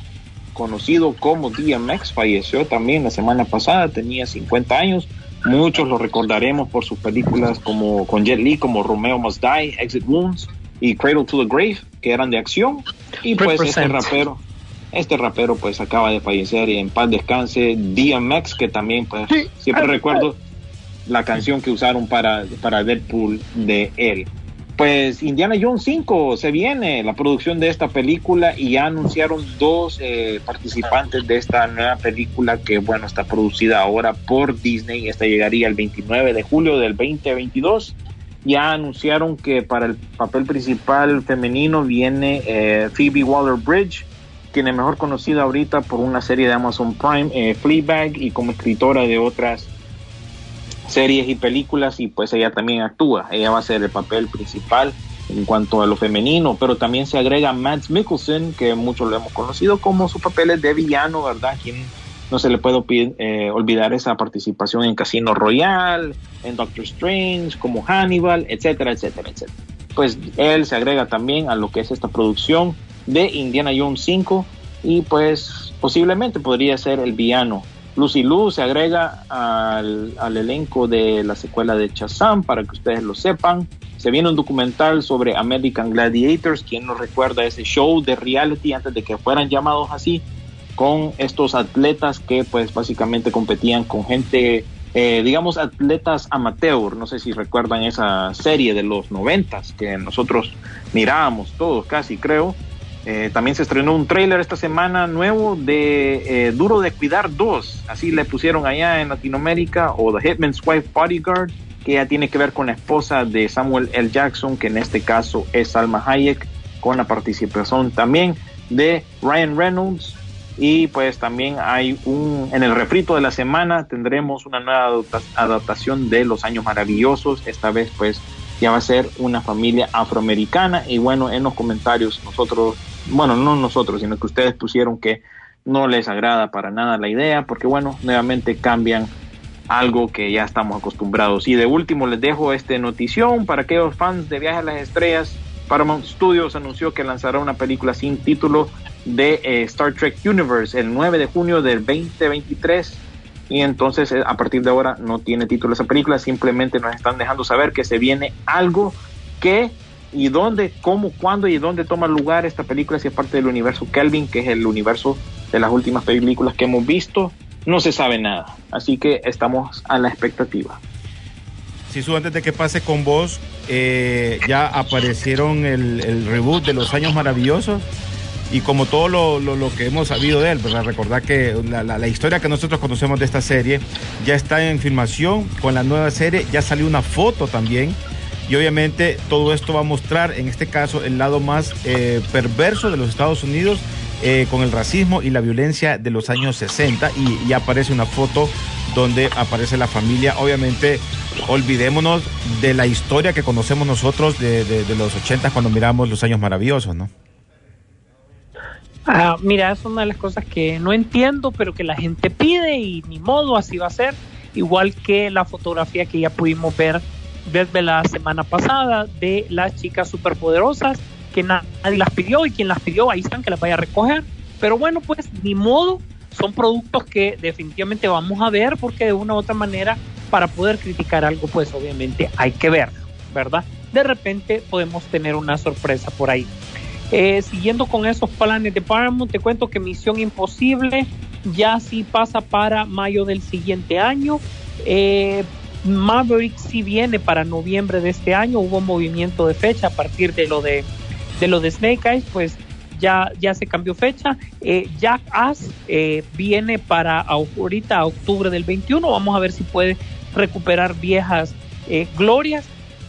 conocido como DMX, falleció también la semana pasada, tenía 50 años. Muchos lo recordaremos por sus películas como con Jet Li, como Romeo Must Die, Exit Wounds y Cradle to the Grave, que eran de acción. Y pues este rapero, este rapero pues acaba de fallecer y en paz descanse DMX, que también pues siempre recuerdo la canción que usaron para, para Deadpool de él. Pues Indiana Jones 5 se viene la producción de esta película y ya anunciaron dos eh, participantes de esta nueva película que bueno está producida ahora por Disney. Esta llegaría el 29 de julio del 2022. Ya anunciaron que para el papel principal femenino viene eh, Phoebe Waller-Bridge, quien es mejor conocida ahorita por una serie de Amazon Prime, eh, Fleabag, y como escritora de otras series y películas y pues ella también actúa. Ella va a ser el papel principal en cuanto a lo femenino, pero también se agrega Mads Mikkelsen, que muchos lo hemos conocido como su papel es de villano, ¿verdad? Quien no se le puede eh, olvidar esa participación en Casino Royale, en Doctor Strange, como Hannibal, etcétera, etcétera, etcétera. Pues él se agrega también a lo que es esta producción de Indiana Jones 5 y pues posiblemente podría ser el villano. Lucy Liu se agrega al, al elenco de la secuela de Shazam para que ustedes lo sepan. Se viene un documental sobre American Gladiators, quien nos recuerda ese show de reality antes de que fueran llamados así, con estos atletas que pues básicamente competían con gente, eh, digamos atletas amateur, no sé si recuerdan esa serie de los noventas que nosotros mirábamos todos casi creo. Eh, también se estrenó un tráiler esta semana nuevo de eh, Duro de Cuidar 2, así le pusieron allá en Latinoamérica, o The Hitman's Wife Bodyguard, que ya tiene que ver con la esposa de Samuel L. Jackson, que en este caso es Salma Hayek, con la participación también de Ryan Reynolds. Y pues también hay un, en el refrito de la semana tendremos una nueva adapta- adaptación de Los Años Maravillosos, esta vez pues ya va a ser una familia afroamericana y bueno, en los comentarios nosotros, bueno, no nosotros, sino que ustedes pusieron que no les agrada para nada la idea, porque bueno, nuevamente cambian algo que ya estamos acostumbrados. Y de último les dejo esta notición para aquellos fans de Viaje a las Estrellas. Paramount Studios anunció que lanzará una película sin título de eh, Star Trek Universe el 9 de junio del 2023 y entonces eh, a partir de ahora no tiene título esa película, simplemente nos están dejando saber que se viene algo que y dónde, cómo, cuándo y dónde toma lugar esta película si es parte del universo Kelvin, que es el universo de las últimas películas que hemos visto, no se sabe nada, así que estamos a la expectativa. Sisu, antes de que pase con vos, eh, ya aparecieron el, el reboot de Los Años Maravillosos. Y como todo lo, lo- lo que hemos sabido de él, ¿verdad? recordar que la, la- la historia que nosotros conocemos de esta serie ya está en filmación con la nueva serie, ya salió una foto también. Y obviamente todo esto va a mostrar, en este caso, el lado más eh, perverso de los Estados Unidos eh, con el racismo y la violencia de los años 60. Y, y aparece una foto donde aparece la familia. Obviamente, olvidémonos de la historia que conocemos nosotros de, los 80 cuando miramos los años maravillosos, ¿no? Ah, mira, es una de las cosas que no entiendo, pero que la gente pide y ni modo, así va a ser. Igual que la fotografía que ya pudimos ver desde la semana pasada de las chicas superpoderosas, que na- nadie las pidió y quien las pidió, ahí están, que las vaya a recoger. Pero bueno, pues ni modo, son productos que definitivamente vamos a ver porque de una u otra manera, para poder criticar algo, pues obviamente hay que ver, ¿verdad? De repente podemos tener una sorpresa por ahí. Eh, siguiendo con esos planes de Paramount, te cuento que Misión Imposible ya sí pasa para mayo del siguiente año. Eh, Maverick sí viene para noviembre de este año. Hubo movimiento de fecha a partir de lo de, de lo de Snake Eyes, pues ya, ya se cambió fecha. Eh, Jack Ass eh, viene para ahorita octubre del 21. Vamos a ver si puede recuperar viejas eh, glorias.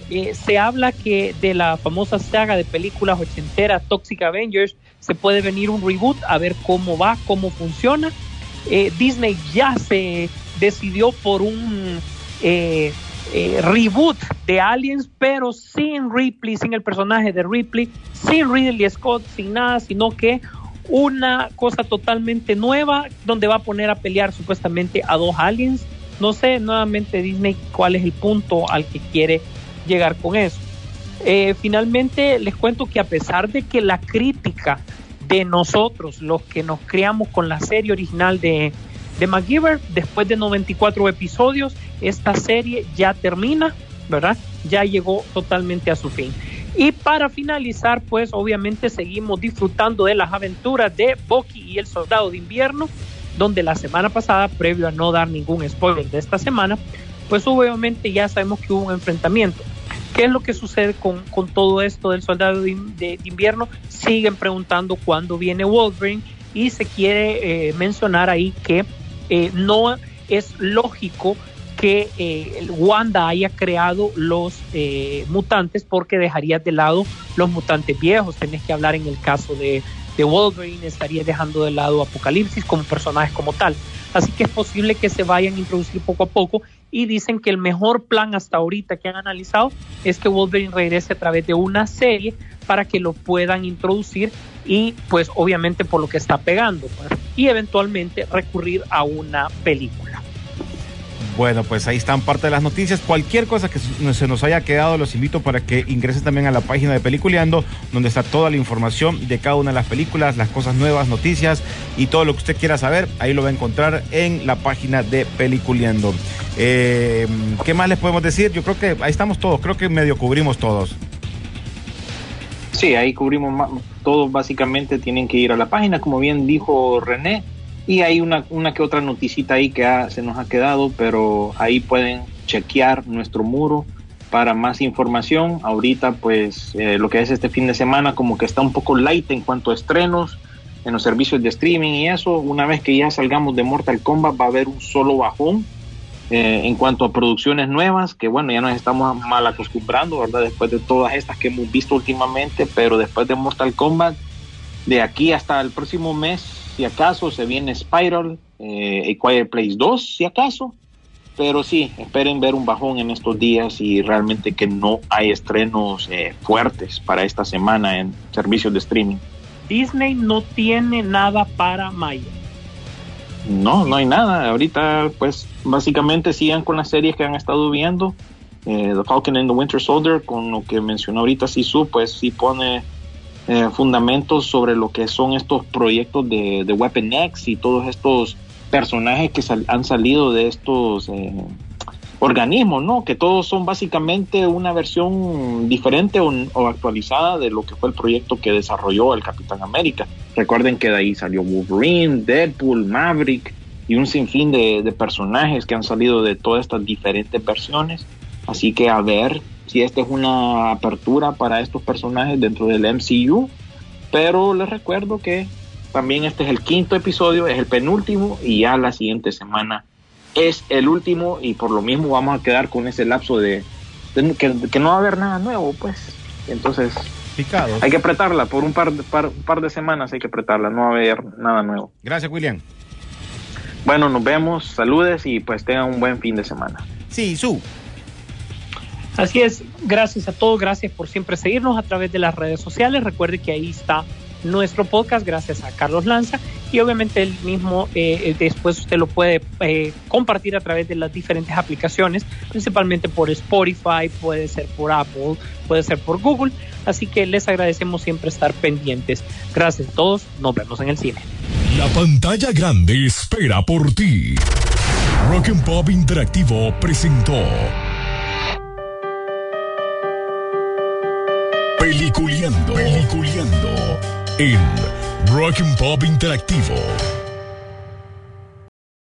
Eh, se habla que de la famosa saga de películas ochenteras Toxic Avengers se puede venir un reboot a ver cómo va, cómo funciona. Eh, Disney ya se decidió por un eh, eh, reboot de Aliens, pero sin Ripley, sin el personaje de Ripley, sin Ridley Scott, sin nada, sino que una cosa totalmente nueva donde va a poner a pelear supuestamente a dos aliens. No sé nuevamente Disney cuál es el punto al que quiere llegar con eso. Eh, finalmente les cuento que a pesar de que la crítica de nosotros, los que nos criamos con la serie original de, de MacGyver, después de 94 episodios, esta serie ya termina, ¿verdad? Ya llegó totalmente a su fin. Y para finalizar, pues obviamente seguimos disfrutando de las aventuras de Bucky y el Soldado de Invierno, donde la semana pasada, previo a no dar ningún spoiler de esta semana, pues obviamente ya sabemos que hubo un enfrentamiento. ¿Qué es lo que sucede con, con todo esto del Soldado de, Invierno? Siguen preguntando cuándo viene Wolverine y se quiere eh, mencionar ahí que eh, no es lógico que eh, Wanda haya creado los eh, mutantes porque dejarías de lado los mutantes viejos. Tenés que hablar en el caso de, de Wolverine, estaría dejando de lado Apocalipsis como personaje como tal. Así que es posible que se vayan a introducir poco a poco y dicen que el mejor plan hasta ahorita que han analizado es que Wolverine regrese a través de una serie para que lo puedan introducir y pues obviamente por lo que está pegando pues, y eventualmente recurrir a una película. Bueno, pues ahí están parte de las noticias. Cualquier cosa que se nos haya quedado, los invito para que ingresen también a la página de Peliculeando, donde está toda la información de cada una de las películas, las cosas nuevas, noticias y todo lo que usted quiera saber. Ahí lo va a encontrar en la página de Peliculeando. Eh, ¿Qué más les podemos decir? Yo creo que ahí estamos todos, creo que medio cubrimos todos. Sí, ahí cubrimos ma- todos básicamente tienen que ir a la página, como bien dijo René, y hay una, una que otra noticita ahí que se nos ha quedado, pero ahí pueden chequear nuestro muro para más información. Ahorita pues eh, lo que es este fin de semana como que está un poco light en cuanto a estrenos en los servicios de streaming y eso, una vez que ya salgamos de Mortal Kombat va a haber un solo bajón eh, en cuanto a producciones nuevas, que bueno, ya nos estamos mal acostumbrando, ¿verdad? Después de todas estas que hemos visto últimamente, pero después de Mortal Kombat, de aquí hasta el próximo mes, si acaso, se viene Spiral, eh, A Quiet Place 2, si acaso, pero sí, esperen ver un bajón en estos días y realmente que no hay estrenos eh, fuertes para esta semana en servicios de streaming. Disney no tiene nada para mayo. No, no hay nada. Ahorita, pues, básicamente sigan con las series que han estado viendo. Eh, the Falcon and the Winter Soldier, con lo que mencionó ahorita Sisu, pues sí pone eh, fundamentos sobre lo que son estos proyectos de, Weapon X y todos estos personajes que sal- han salido de estos eh, organismos, ¿no? Que todos son básicamente una versión diferente o, o actualizada de lo que fue el proyecto que desarrolló el Capitán América. Recuerden que de ahí salió Wolverine, Deadpool, Maverick y un sinfín de, personajes que han salido de todas estas diferentes versiones. Así que a ver si esta es una apertura para estos personajes dentro del MCU. Pero les recuerdo que también este es el quinto episodio, es el penúltimo y ya la siguiente semana es el último y por lo mismo vamos a quedar con ese lapso de, de que, que no va a haber nada nuevo, pues. Entonces Picados. hay que apretarla por un par de, par, un par de semanas, hay que apretarla, no va a haber nada nuevo. Gracias, William. Bueno, nos vemos, saludes y pues tengan un buen fin de semana. Sí, su. Así es, gracias a todos, gracias por siempre seguirnos a través de las redes sociales. Recuerde que ahí está nuestro podcast, gracias a Carlos Lanza. Y obviamente el mismo, eh, después usted lo puede eh, compartir a través de las diferentes aplicaciones, principalmente por Spotify, puede ser por Apple, puede ser por Google. Así que les agradecemos siempre estar pendientes. Gracias a todos, nos vemos en el cine. La pantalla grande espera por ti. Rock and Pop Interactivo presentó Peliculeando, Peliculeando en Rock and Pop Interactivo.